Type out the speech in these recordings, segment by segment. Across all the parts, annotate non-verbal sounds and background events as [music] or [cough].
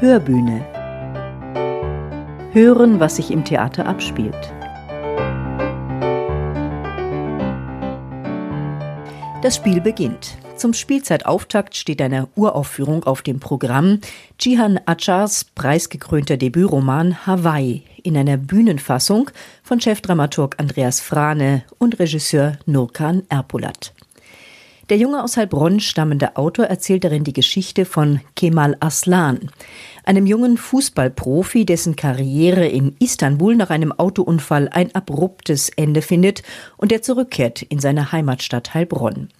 Hörbühne. Hören, was sich im Theater abspielt. Das Spiel beginnt. Zum Spielzeitauftakt steht eine Uraufführung auf dem Programm. Jihan Achars preisgekrönter Debütroman Hawaii in einer Bühnenfassung von Chefdramaturg Andreas Frane und Regisseur Nurkan Erpolat. Der junge aus Heilbronn stammende Autor erzählt darin die Geschichte von Kemal Aslan, einem jungen Fußballprofi, dessen Karriere in Istanbul nach einem Autounfall ein abruptes Ende findet und der zurückkehrt in seine Heimatstadt Heilbronn.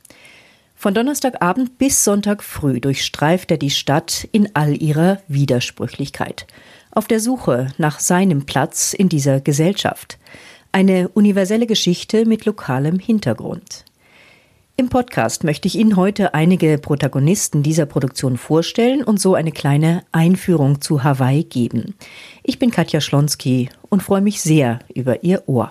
Von Donnerstagabend bis Sonntag früh durchstreift er die Stadt in all ihrer Widersprüchlichkeit, auf der Suche nach seinem Platz in dieser Gesellschaft. Eine universelle Geschichte mit lokalem Hintergrund. Im Podcast möchte ich Ihnen heute einige Protagonisten dieser Produktion vorstellen und so eine kleine Einführung zu Hawaii geben. Ich bin Katja Schlonski und freue mich sehr über Ihr Ohr.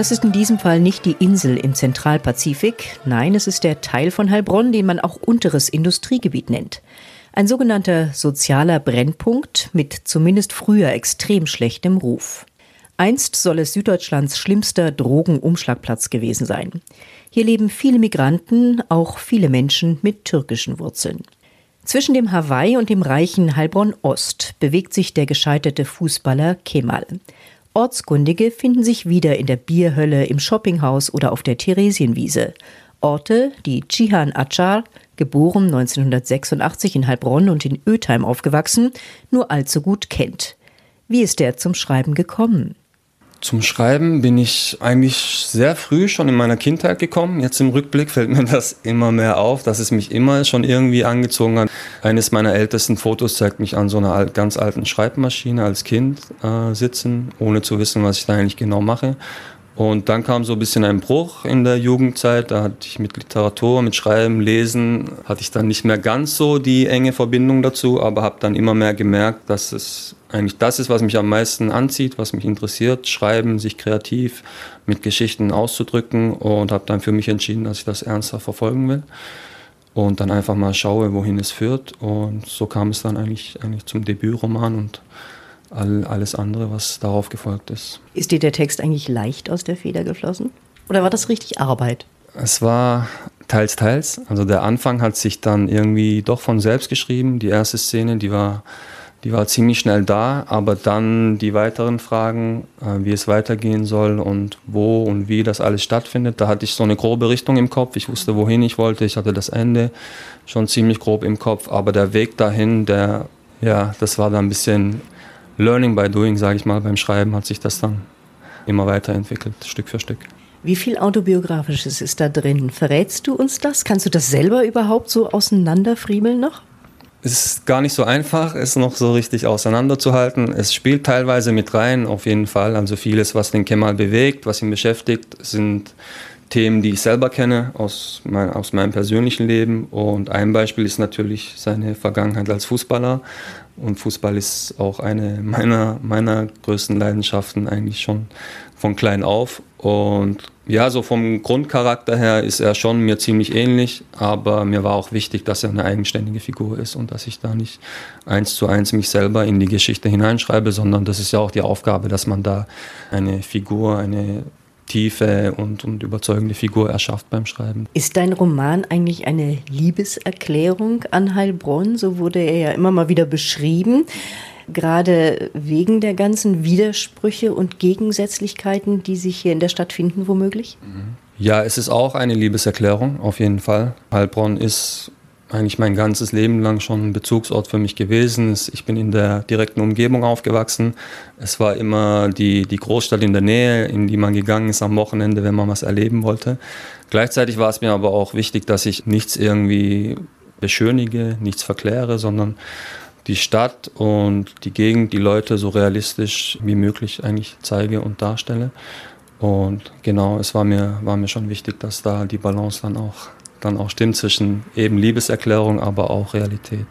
Das ist in diesem Fall nicht die Insel im Zentralpazifik, nein, es ist der Teil von Heilbronn, den man auch unteres Industriegebiet nennt. Ein sogenannter sozialer Brennpunkt mit zumindest früher extrem schlechtem Ruf. Einst soll es Süddeutschlands schlimmster Drogenumschlagplatz gewesen sein. Hier leben viele Migranten, auch viele Menschen mit türkischen Wurzeln. Zwischen dem Hawaii und dem reichen Heilbronn Ost bewegt sich der gescheiterte Fußballer Kemal. Ortskundige finden sich wieder in der Bierhölle, im Shoppinghaus oder auf der Theresienwiese. Orte, die Cihan Achar, geboren 1986 in Heilbronn und in Ötheim aufgewachsen, nur allzu gut kennt. Wie ist er zum Schreiben gekommen? Zum Schreiben bin ich eigentlich sehr früh schon in meiner Kindheit gekommen. Jetzt im Rückblick fällt mir [laughs] das immer mehr auf, dass es mich immer schon irgendwie angezogen hat. Eines meiner ältesten Fotos zeigt mich an so einer ganz alten Schreibmaschine als Kind äh, sitzen, ohne zu wissen, was ich da eigentlich genau mache. Und dann kam so ein bisschen ein Bruch in der Jugendzeit. Da hatte ich mit Literatur, mit Schreiben, Lesen, hatte ich dann nicht mehr ganz so die enge Verbindung dazu, aber habe dann immer mehr gemerkt, dass es eigentlich das ist, was mich am meisten anzieht, was mich interessiert, schreiben, sich kreativ mit Geschichten auszudrücken. Und habe dann für mich entschieden, dass ich das ernsthaft verfolgen will. Und dann einfach mal schaue, wohin es führt. Und so kam es dann eigentlich, eigentlich zum Debütroman und all, alles andere, was darauf gefolgt ist. Ist dir der Text eigentlich leicht aus der Feder geflossen oder war das richtig Arbeit? Es war teils, teils. Also der Anfang hat sich dann irgendwie doch von selbst geschrieben. Die erste Szene, die war die war ziemlich schnell da, aber dann die weiteren Fragen, äh, wie es weitergehen soll und wo und wie das alles stattfindet, da hatte ich so eine grobe Richtung im Kopf. Ich wusste, wohin ich wollte. Ich hatte das Ende schon ziemlich grob im Kopf, aber der Weg dahin, der, ja, das war dann ein bisschen Learning by Doing, sage ich mal. Beim Schreiben hat sich das dann immer weiterentwickelt, Stück für Stück. Wie viel autobiografisches ist da drin? Verrätst du uns das? Kannst du das selber überhaupt so auseinanderfriemeln noch? Es ist gar nicht so einfach, es noch so richtig auseinanderzuhalten. Es spielt teilweise mit rein, auf jeden Fall. Also vieles, was den Kemal bewegt, was ihn beschäftigt, sind Themen, die ich selber kenne aus, mein, aus meinem persönlichen Leben. Und ein Beispiel ist natürlich seine Vergangenheit als Fußballer. Und Fußball ist auch eine meiner, meiner größten Leidenschaften eigentlich schon von klein auf. Und ja, so vom Grundcharakter her ist er schon mir ziemlich ähnlich, aber mir war auch wichtig, dass er eine eigenständige Figur ist und dass ich da nicht eins zu eins mich selber in die Geschichte hineinschreibe, sondern das ist ja auch die Aufgabe, dass man da eine Figur, eine tiefe und, und überzeugende Figur erschafft beim Schreiben. Ist dein Roman eigentlich eine Liebeserklärung an Heilbronn? So wurde er ja immer mal wieder beschrieben gerade wegen der ganzen Widersprüche und Gegensätzlichkeiten, die sich hier in der Stadt finden, womöglich? Ja, es ist auch eine Liebeserklärung, auf jeden Fall. Heilbronn ist eigentlich mein ganzes Leben lang schon ein Bezugsort für mich gewesen. Ich bin in der direkten Umgebung aufgewachsen. Es war immer die, die Großstadt in der Nähe, in die man gegangen ist am Wochenende, wenn man was erleben wollte. Gleichzeitig war es mir aber auch wichtig, dass ich nichts irgendwie beschönige, nichts verkläre, sondern die Stadt und die Gegend, die Leute so realistisch wie möglich eigentlich zeige und darstelle. Und genau, es war mir, war mir schon wichtig, dass da die Balance dann auch, dann auch stimmt zwischen eben Liebeserklärung, aber auch Realität.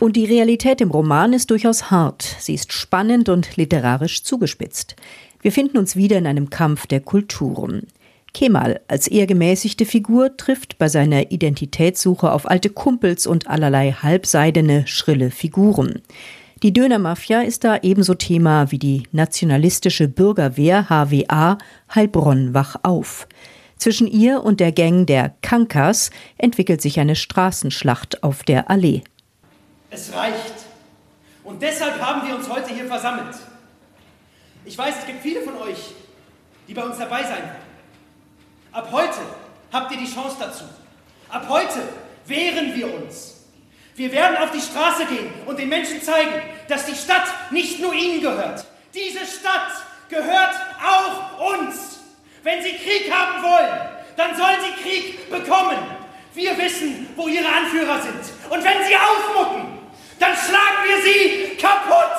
Und die Realität im Roman ist durchaus hart. Sie ist spannend und literarisch zugespitzt. Wir finden uns wieder in einem Kampf der Kulturen. Kemal als eher gemäßigte Figur trifft bei seiner Identitätssuche auf alte Kumpels und allerlei halbseidene, schrille Figuren. Die Dönermafia ist da ebenso Thema wie die nationalistische Bürgerwehr HWA Heilbronn wach auf. Zwischen ihr und der Gang der Kankas entwickelt sich eine Straßenschlacht auf der Allee. Es reicht. Und deshalb haben wir uns heute hier versammelt. Ich weiß, es gibt viele von euch, die bei uns dabei sein werden. Ab heute habt ihr die Chance dazu. Ab heute wehren wir uns. Wir werden auf die Straße gehen und den Menschen zeigen, dass die Stadt nicht nur ihnen gehört. Diese Stadt gehört auch uns. Wenn sie Krieg haben wollen, dann sollen sie Krieg bekommen. Wir wissen, wo ihre Anführer sind. Und wenn sie aufmucken, dann schlagen wir sie kaputt.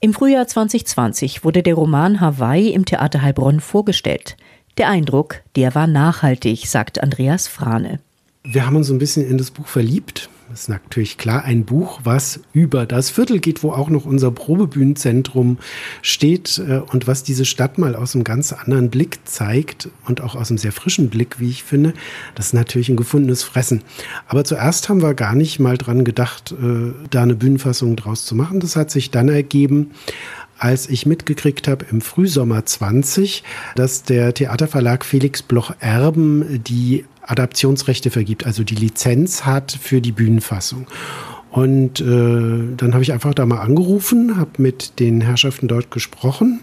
Im Frühjahr 2020 wurde der Roman Hawaii im Theater Heilbronn vorgestellt. Der Eindruck, der war nachhaltig, sagt Andreas Frane. Wir haben uns ein bisschen in das Buch verliebt. Das ist natürlich klar ein Buch, was über das Viertel geht, wo auch noch unser Probebühnenzentrum steht äh, und was diese Stadt mal aus einem ganz anderen Blick zeigt und auch aus einem sehr frischen Blick, wie ich finde. Das ist natürlich ein gefundenes Fressen. Aber zuerst haben wir gar nicht mal dran gedacht, äh, da eine Bühnenfassung draus zu machen. Das hat sich dann ergeben, als ich mitgekriegt habe im Frühsommer 20, dass der Theaterverlag Felix Bloch Erben die Adaptionsrechte vergibt, also die Lizenz hat für die Bühnenfassung. Und äh, dann habe ich einfach da mal angerufen, habe mit den Herrschaften dort gesprochen.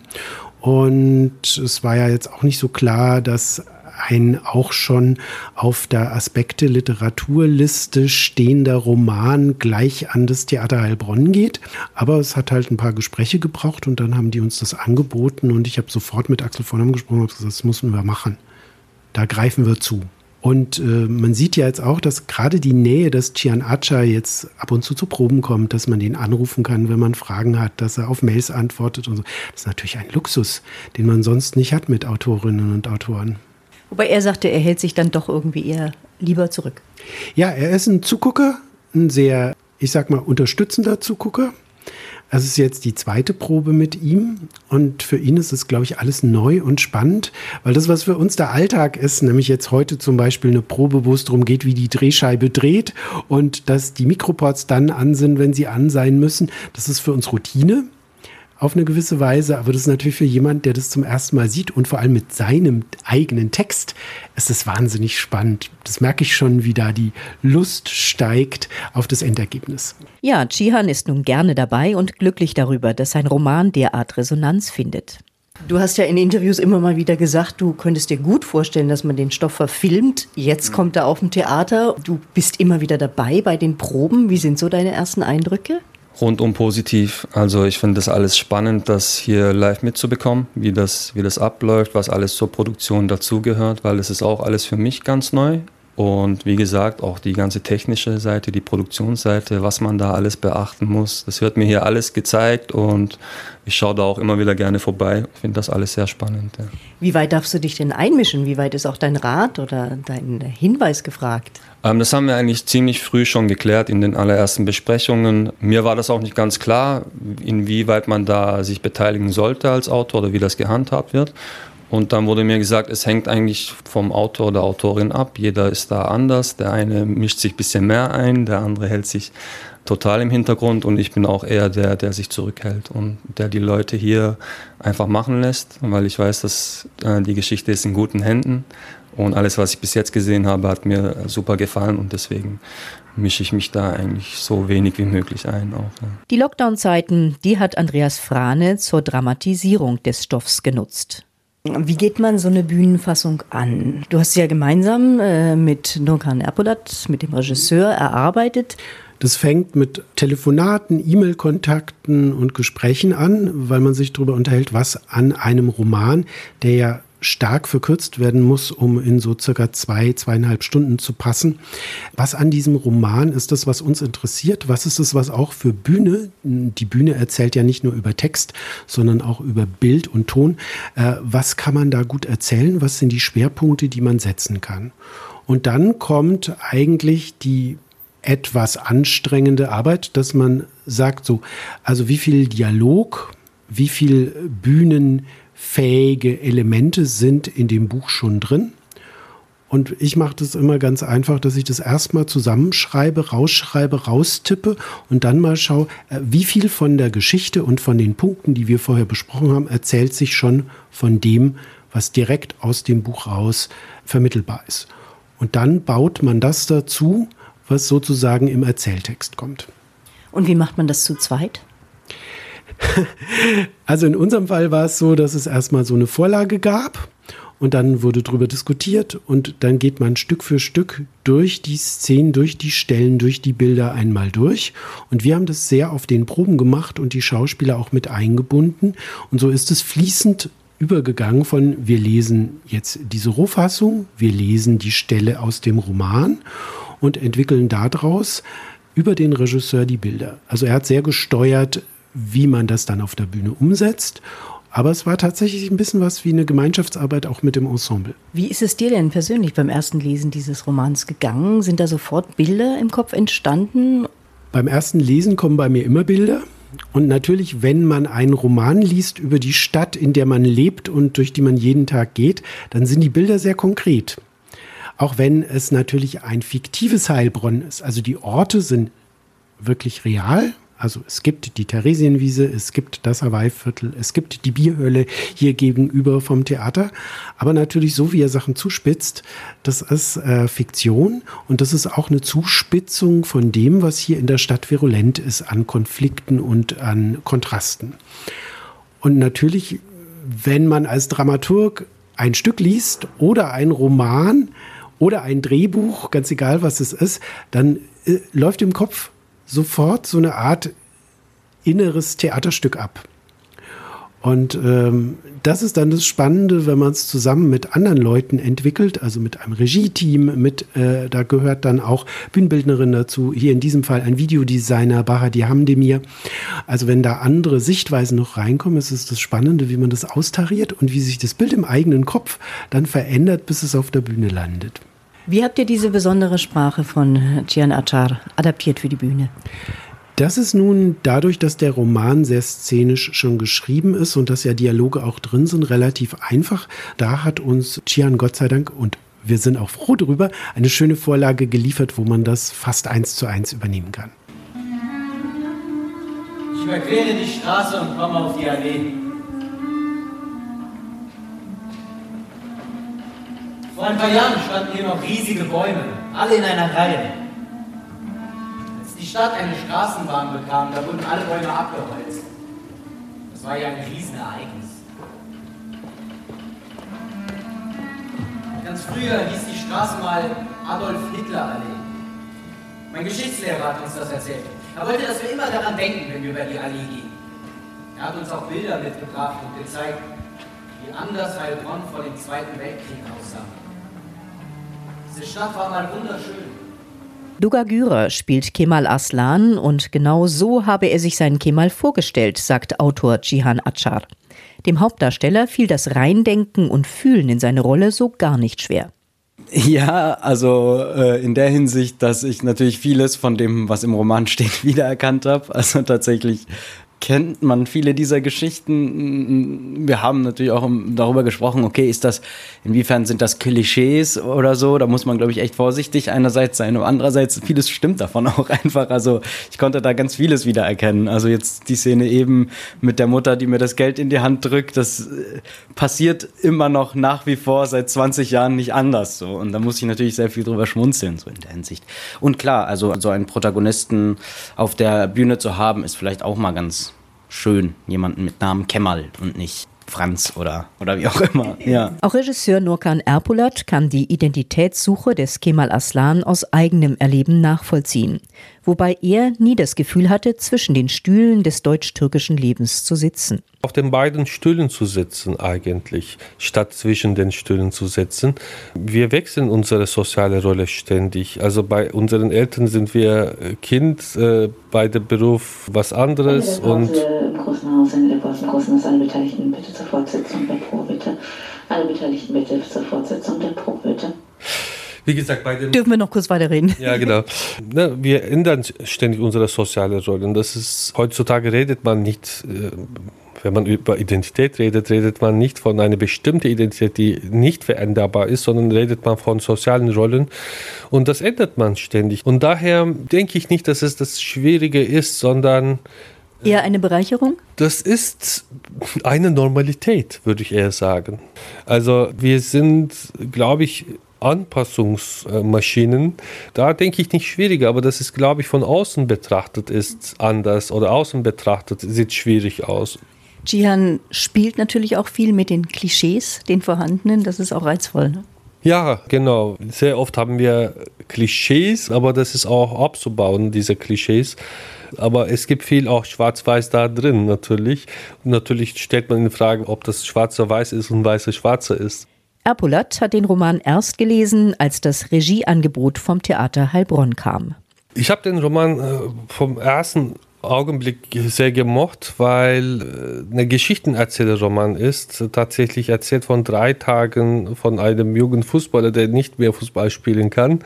Und es war ja jetzt auch nicht so klar, dass ein auch schon auf der Aspekte Literaturliste stehender Roman gleich an das Theater Heilbronn geht. Aber es hat halt ein paar Gespräche gebraucht und dann haben die uns das angeboten und ich habe sofort mit Axel Vornam gesprochen und gesagt, das müssen wir machen. Da greifen wir zu. Und äh, man sieht ja jetzt auch, dass gerade die Nähe, dass Cian Acha jetzt ab und zu zu Proben kommt, dass man den anrufen kann, wenn man Fragen hat, dass er auf Mails antwortet und so. Das ist natürlich ein Luxus, den man sonst nicht hat mit Autorinnen und Autoren. Wobei er sagte, er hält sich dann doch irgendwie eher lieber zurück. Ja, er ist ein Zugucker, ein sehr, ich sag mal, unterstützender Zugucker. Es ist jetzt die zweite Probe mit ihm. Und für ihn ist es, glaube ich, alles neu und spannend, weil das, was für uns der Alltag ist, nämlich jetzt heute zum Beispiel eine Probe, wo es darum geht, wie die Drehscheibe dreht und dass die Mikroports dann an sind, wenn sie an sein müssen, das ist für uns Routine auf eine gewisse Weise, aber das ist natürlich für jemand, der das zum ersten Mal sieht und vor allem mit seinem eigenen Text, ist es wahnsinnig spannend. Das merke ich schon, wie da die Lust steigt auf das Endergebnis. Ja, Chihan ist nun gerne dabei und glücklich darüber, dass sein Roman derart Resonanz findet. Du hast ja in Interviews immer mal wieder gesagt, du könntest dir gut vorstellen, dass man den Stoff verfilmt. Jetzt kommt er auf dem Theater. Du bist immer wieder dabei bei den Proben. Wie sind so deine ersten Eindrücke? Rundum positiv. Also ich finde das alles spannend, das hier live mitzubekommen, wie das, wie das abläuft, was alles zur Produktion dazugehört, weil es ist auch alles für mich ganz neu. Und wie gesagt, auch die ganze technische Seite, die Produktionsseite, was man da alles beachten muss, das wird mir hier alles gezeigt und ich schaue da auch immer wieder gerne vorbei. Ich finde das alles sehr spannend. Ja. Wie weit darfst du dich denn einmischen? Wie weit ist auch dein Rat oder dein Hinweis gefragt? Ähm, das haben wir eigentlich ziemlich früh schon geklärt in den allerersten Besprechungen. Mir war das auch nicht ganz klar, inwieweit man da sich beteiligen sollte als Autor oder wie das gehandhabt wird. Und dann wurde mir gesagt, es hängt eigentlich vom Autor oder Autorin ab. Jeder ist da anders. Der eine mischt sich ein bisschen mehr ein, der andere hält sich total im Hintergrund und ich bin auch eher der, der sich zurückhält und der die Leute hier einfach machen lässt, weil ich weiß, dass äh, die Geschichte ist in guten Händen und alles, was ich bis jetzt gesehen habe, hat mir super gefallen und deswegen mische ich mich da eigentlich so wenig wie möglich ein. Auch, ja. Die Lockdown-Zeiten, die hat Andreas Frane zur Dramatisierung des Stoffs genutzt. Wie geht man so eine Bühnenfassung an? Du hast sie ja gemeinsam äh, mit Nurkan Erpolat, mit dem Regisseur, erarbeitet. Das fängt mit Telefonaten, E-Mail-Kontakten und Gesprächen an, weil man sich darüber unterhält, was an einem Roman, der ja stark verkürzt werden muss, um in so circa zwei, zweieinhalb Stunden zu passen. Was an diesem Roman ist das, was uns interessiert? Was ist es, was auch für Bühne, die Bühne erzählt ja nicht nur über Text, sondern auch über Bild und Ton. Äh, was kann man da gut erzählen? Was sind die Schwerpunkte, die man setzen kann? Und dann kommt eigentlich die etwas anstrengende Arbeit, dass man sagt so, also wie viel Dialog, wie viel bühnenfähige Elemente sind in dem Buch schon drin. Und ich mache das immer ganz einfach, dass ich das erstmal zusammenschreibe, rausschreibe, raustippe und dann mal schaue, äh, wie viel von der Geschichte und von den Punkten, die wir vorher besprochen haben, erzählt sich schon von dem, was direkt aus dem Buch raus vermittelbar ist. Und dann baut man das dazu, was sozusagen im Erzähltext kommt. Und wie macht man das zu zweit? [laughs] Also in unserem Fall war es so, dass es erstmal so eine Vorlage gab und dann wurde darüber diskutiert und dann geht man Stück für Stück durch die Szenen, durch die Stellen, durch die Bilder einmal durch. Und wir haben das sehr auf den Proben gemacht und die Schauspieler auch mit eingebunden. Und so ist es fließend übergegangen von wir lesen jetzt diese Rohfassung, wir lesen die Stelle aus dem Roman und entwickeln daraus über den Regisseur die Bilder. Also er hat sehr gesteuert, wie man das dann auf der Bühne umsetzt. Aber es war tatsächlich ein bisschen was wie eine Gemeinschaftsarbeit auch mit dem Ensemble. Wie ist es dir denn persönlich beim ersten Lesen dieses Romans gegangen? Sind da sofort Bilder im Kopf entstanden? Beim ersten Lesen kommen bei mir immer Bilder. Und natürlich, wenn man einen Roman liest über die Stadt, in der man lebt und durch die man jeden Tag geht, dann sind die Bilder sehr konkret auch wenn es natürlich ein fiktives Heilbronn ist. Also die Orte sind wirklich real. Also es gibt die Theresienwiese, es gibt das Hawaii-Viertel, es gibt die Bierhölle hier gegenüber vom Theater. Aber natürlich so, wie er Sachen zuspitzt, das ist äh, Fiktion und das ist auch eine Zuspitzung von dem, was hier in der Stadt virulent ist an Konflikten und an Kontrasten. Und natürlich, wenn man als Dramaturg ein Stück liest oder ein Roman, oder ein Drehbuch, ganz egal was es ist, dann äh, läuft im Kopf sofort so eine Art inneres Theaterstück ab. Und ähm, das ist dann das Spannende, wenn man es zusammen mit anderen Leuten entwickelt, also mit einem Regie-Team, mit, äh, da gehört dann auch Bühnenbildnerin dazu, hier in diesem Fall ein Videodesigner, Bahadi Hamdemir. Also wenn da andere Sichtweisen noch reinkommen, ist es das Spannende, wie man das austariert und wie sich das Bild im eigenen Kopf dann verändert, bis es auf der Bühne landet. Wie habt ihr diese besondere Sprache von Gian Achar adaptiert für die Bühne? Das ist nun dadurch, dass der Roman sehr szenisch schon geschrieben ist und dass ja Dialoge auch drin sind, relativ einfach. Da hat uns Chian Gott sei Dank und wir sind auch froh darüber, eine schöne Vorlage geliefert, wo man das fast eins zu eins übernehmen kann. Ich überquere die Straße und komme auf die Allee. Vor ein paar Jahren standen hier noch riesige Bäume, alle in einer Reihe die Stadt eine Straßenbahn bekam, da wurden alle Bäume abgeholzt. Das war ja ein Riesenereignis. Ganz früher hieß die Straße mal Adolf Hitler Allee. Mein Geschichtslehrer hat uns das erzählt. Er wollte, dass wir immer daran denken, wenn wir über die Allee gehen. Er hat uns auch Bilder mitgebracht und gezeigt, wie anders Heilbronn vor dem Zweiten Weltkrieg aussah. Diese Stadt war mal wunderschön. Duga Gürer spielt Kemal Aslan und genau so habe er sich seinen Kemal vorgestellt, sagt Autor Cihan Achar. Dem Hauptdarsteller fiel das Reindenken und Fühlen in seine Rolle so gar nicht schwer. Ja, also äh, in der Hinsicht, dass ich natürlich vieles von dem, was im Roman steht, [laughs] wiedererkannt habe. Also tatsächlich kennt man viele dieser Geschichten. Wir haben natürlich auch darüber gesprochen, okay, ist das, inwiefern sind das Klischees oder so? Da muss man, glaube ich, echt vorsichtig einerseits sein und andererseits vieles stimmt davon [laughs] auch einfach. Also ich konnte da ganz vieles wiedererkennen. Also jetzt die Szene eben mit der Mutter, die mir das Geld in die Hand drückt, das äh, passiert immer noch nach wie vor seit 20 Jahren nicht anders so. Und da muss ich natürlich sehr viel drüber schmunzeln, so in der Hinsicht. Und klar, also so einen Protagonisten auf der Bühne zu haben, ist vielleicht auch mal ganz schön, jemanden mit Namen Kemal und nicht Franz oder, oder wie auch immer. Ja. Auch Regisseur Nurkan Erpolat kann die Identitätssuche des Kemal Aslan aus eigenem Erleben nachvollziehen, wobei er nie das Gefühl hatte, zwischen den Stühlen des deutsch-türkischen Lebens zu sitzen. Auf den beiden Stühlen zu sitzen eigentlich, statt zwischen den Stühlen zu sitzen. Wir wechseln unsere soziale Rolle ständig. Also bei unseren Eltern sind wir Kind, äh, bei dem Beruf was anderes und großen in der großen Haus alle Beteiligten bitte zur Fortsetzung der Probe, bitte. Alle Beteiligten bitte zur Fortsetzung der Probe, bitte. Wie gesagt, bei den Dürfen wir noch kurz weiterreden? Ja, genau. Ne, wir ändern ständig unsere soziale Rollen. Das ist, heutzutage redet man nicht, äh, wenn man über Identität redet, redet man nicht von einer bestimmten Identität, die nicht veränderbar ist, sondern redet man von sozialen Rollen. Und das ändert man ständig. Und daher denke ich nicht, dass es das Schwierige ist, sondern Eher eine Bereicherung? Das ist eine Normalität, würde ich eher sagen. Also wir sind, glaube ich, Anpassungsmaschinen. Da denke ich nicht schwieriger, aber das ist, glaube ich, von außen betrachtet ist anders oder außen betrachtet sieht schwierig aus. Jihan spielt natürlich auch viel mit den Klischees, den vorhandenen. Das ist auch reizvoll. Ne? Ja, genau. Sehr oft haben wir Klischees, aber das ist auch abzubauen, diese Klischees. Aber es gibt viel auch schwarz-weiß da drin natürlich. Und natürlich stellt man in Frage, ob das schwarzer weiß ist und weißer schwarzer ist. Erpolat hat den Roman erst gelesen, als das Regieangebot vom Theater Heilbronn kam. Ich habe den Roman äh, vom ersten Augenblick sehr gemocht, weil äh, ein Geschichtenerzählerroman ist. Tatsächlich erzählt von drei Tagen von einem jungen Fußballer, der nicht mehr Fußball spielen kann.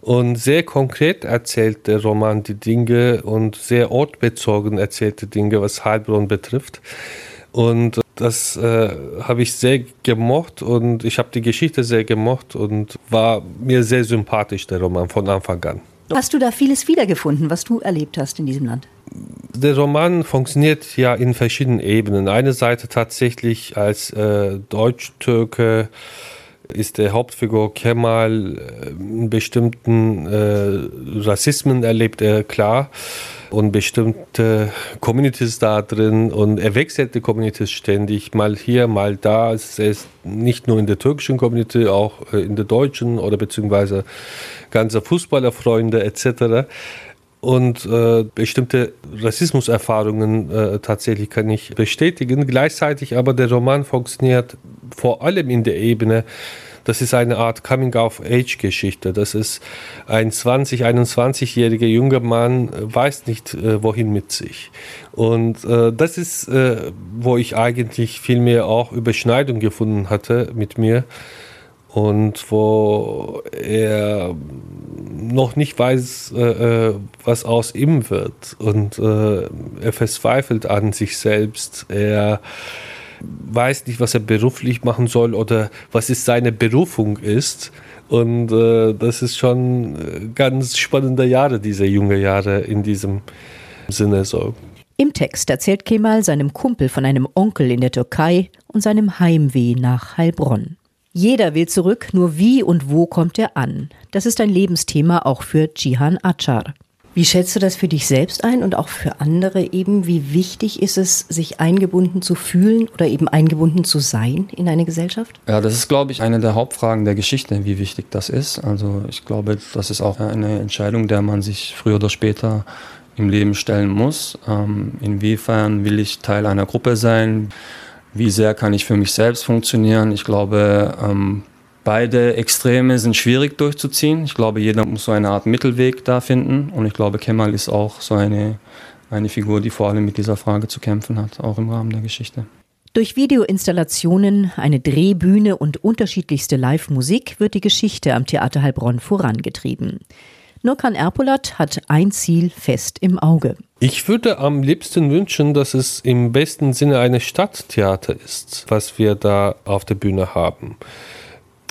Und sehr konkret erzählt der Roman die Dinge und sehr ortbezogen erzählt die Dinge, was Heilbronn betrifft. Und das äh, habe ich sehr gemocht und ich habe die Geschichte sehr gemocht und war mir sehr sympathisch, der Roman von Anfang an. Hast du da vieles wiedergefunden, was du erlebt hast in diesem Land? Der Roman funktioniert ja in verschiedenen Ebenen. Eine Seite tatsächlich als äh, Deutsch-Türke ist der Hauptfigur Kemal äh, einen bestimmten äh, Rassismen erlebt er klar und bestimmte Communities da drin und er wechselt die Communities ständig, mal hier, mal da. Es ist nicht nur in der türkischen Community, auch äh, in der deutschen oder beziehungsweise ganze Fußballerfreunde etc. Und äh, bestimmte Rassismuserfahrungen äh, tatsächlich kann ich bestätigen. Gleichzeitig aber der Roman funktioniert vor allem in der Ebene, das ist eine Art Coming-of-Age-Geschichte. Das ist ein 20-, 21-jähriger junger Mann, äh, weiß nicht, äh, wohin mit sich. Und äh, das ist, äh, wo ich eigentlich viel mehr auch Überschneidung gefunden hatte mit mir und wo er noch nicht weiß, äh, äh was aus ihm wird. Und äh, er verzweifelt an sich selbst. Er weiß nicht, was er beruflich machen soll oder was ist seine Berufung ist. Und äh, das ist schon äh, ganz spannende Jahre, diese junge Jahre in diesem Sinne so. Im Text erzählt Kemal seinem Kumpel von einem Onkel in der Türkei und seinem Heimweh nach Heilbronn. Jeder will zurück, nur wie und wo kommt er an? Das ist ein Lebensthema auch für Cihan Achar. Wie schätzt du das für dich selbst ein und auch für andere eben? Wie wichtig ist es, sich eingebunden zu fühlen oder eben eingebunden zu sein in eine Gesellschaft? Ja, das ist, glaube ich, eine der Hauptfragen der Geschichte, wie wichtig das ist. Also ich glaube, das ist auch eine Entscheidung, der man sich früher oder später im Leben stellen muss. Ähm, inwiefern will ich Teil einer Gruppe sein? Wie sehr kann ich für mich selbst funktionieren? Ich glaube, ähm, Beide Extreme sind schwierig durchzuziehen. Ich glaube, jeder muss so eine Art Mittelweg da finden. Und ich glaube, Kemal ist auch so eine, eine Figur, die vor allem mit dieser Frage zu kämpfen hat, auch im Rahmen der Geschichte. Durch Videoinstallationen, eine Drehbühne und unterschiedlichste Live-Musik wird die Geschichte am Theater Heilbronn vorangetrieben. Nurkan Erpolat hat ein Ziel fest im Auge. Ich würde am liebsten wünschen, dass es im besten Sinne ein Stadttheater ist, was wir da auf der Bühne haben.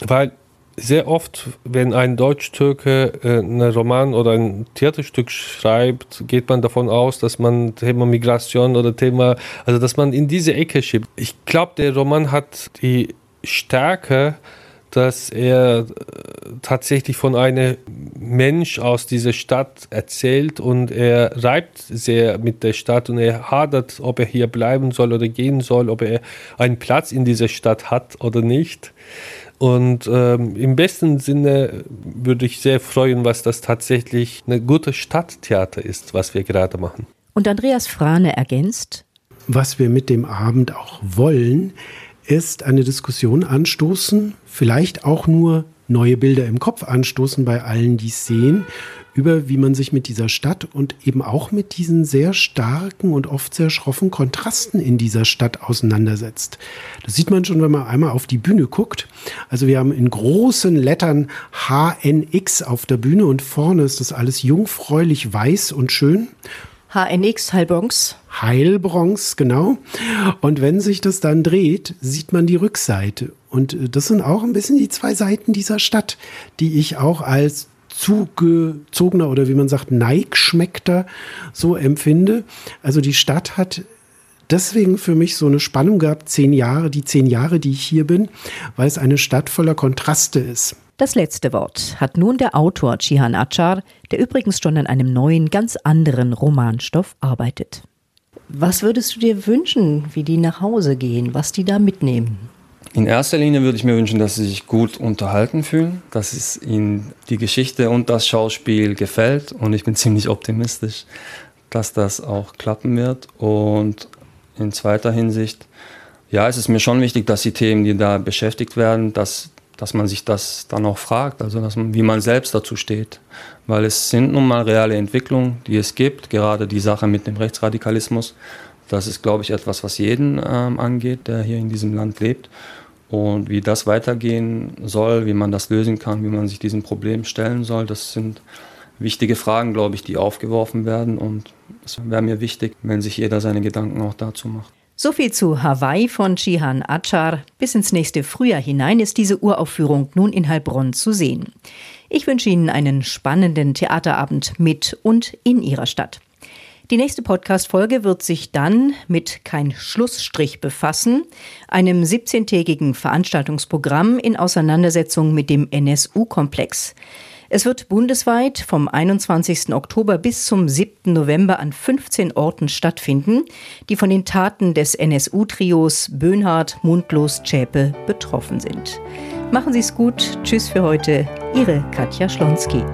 Weil sehr oft, wenn ein Deutsch-Türke äh, einen Roman oder ein Theaterstück schreibt, geht man davon aus, dass man Thema Migration oder Thema, also dass man in diese Ecke schiebt. Ich glaube, der Roman hat die Stärke, dass er äh, tatsächlich von einem Mensch aus dieser Stadt erzählt und er reibt sehr mit der Stadt und er hadert, ob er hier bleiben soll oder gehen soll, ob er einen Platz in dieser Stadt hat oder nicht. Und ähm, im besten Sinne würde ich sehr freuen, was das tatsächlich eine gute Stadttheater ist, was wir gerade machen. Und Andreas Frane ergänzt, was wir mit dem Abend auch wollen, ist eine Diskussion anstoßen, vielleicht auch nur neue Bilder im Kopf anstoßen bei allen, die es sehen, über wie man sich mit dieser Stadt und eben auch mit diesen sehr starken und oft sehr schroffen Kontrasten in dieser Stadt auseinandersetzt. Das sieht man schon, wenn man einmal auf die Bühne guckt. Also wir haben in großen Lettern HNX auf der Bühne und vorne ist das alles jungfräulich weiß und schön. HNX Heilbronx. Heilbronx, genau. Und wenn sich das dann dreht, sieht man die Rückseite. Und äh, das sind auch ein bisschen die zwei Seiten dieser Stadt, die ich auch als zugezogener oder wie man sagt, Neigschmeckter so empfinde. Also die Stadt hat deswegen für mich so eine Spannung gehabt, zehn Jahre, die zehn Jahre, die ich hier bin, weil es eine Stadt voller Kontraste ist. Das letzte Wort hat nun der Autor Chihan Achar, der übrigens schon an einem neuen, ganz anderen Romanstoff arbeitet. Was würdest du dir wünschen, wie die nach Hause gehen, was die da mitnehmen? In erster Linie würde ich mir wünschen, dass sie sich gut unterhalten fühlen, dass es ihnen die Geschichte und das Schauspiel gefällt und ich bin [laughs] ziemlich optimistisch, dass das auch klappen wird. Und in zweiter Hinsicht, ja, es ist mir schon wichtig, dass die Themen, die da beschäftigt werden, dass dass man sich das dann auch fragt, also dass man, wie man selbst dazu steht. Weil es sind nun mal reale Entwicklungen, die es gibt, gerade die Sache mit dem Rechtsradikalismus. Das ist, glaube ich, etwas, was jeden ähm, angeht, der hier in diesem Land lebt. Und wie das weitergehen soll, wie man das lösen kann, wie man sich diesem Problem stellen soll, das sind wichtige Fragen, glaube ich, die aufgeworfen werden. Und es wäre mir wichtig, wenn sich jeder seine Gedanken auch dazu macht. So viel zu Hawaii von Chihan Achar. Bis ins nächste Frühjahr hinein ist diese Uraufführung nun in Heilbronn zu sehen. Ich wünsche Ihnen einen spannenden Theaterabend mit und in Ihrer Stadt. Die nächste Podcast-Folge wird sich dann mit Kein Schlussstrich befassen, einem 17-tägigen Veranstaltungsprogramm in Auseinandersetzung mit dem NSU-Komplex. Es wird bundesweit vom 21. Oktober bis zum 7. November an 15 Orten stattfinden, die von den Taten des NSU-Trios Böhnhardt, Mundlos, Zschäpe betroffen sind. Machen Sie es gut. Tschüss für heute. Ihre Katja Schlonski.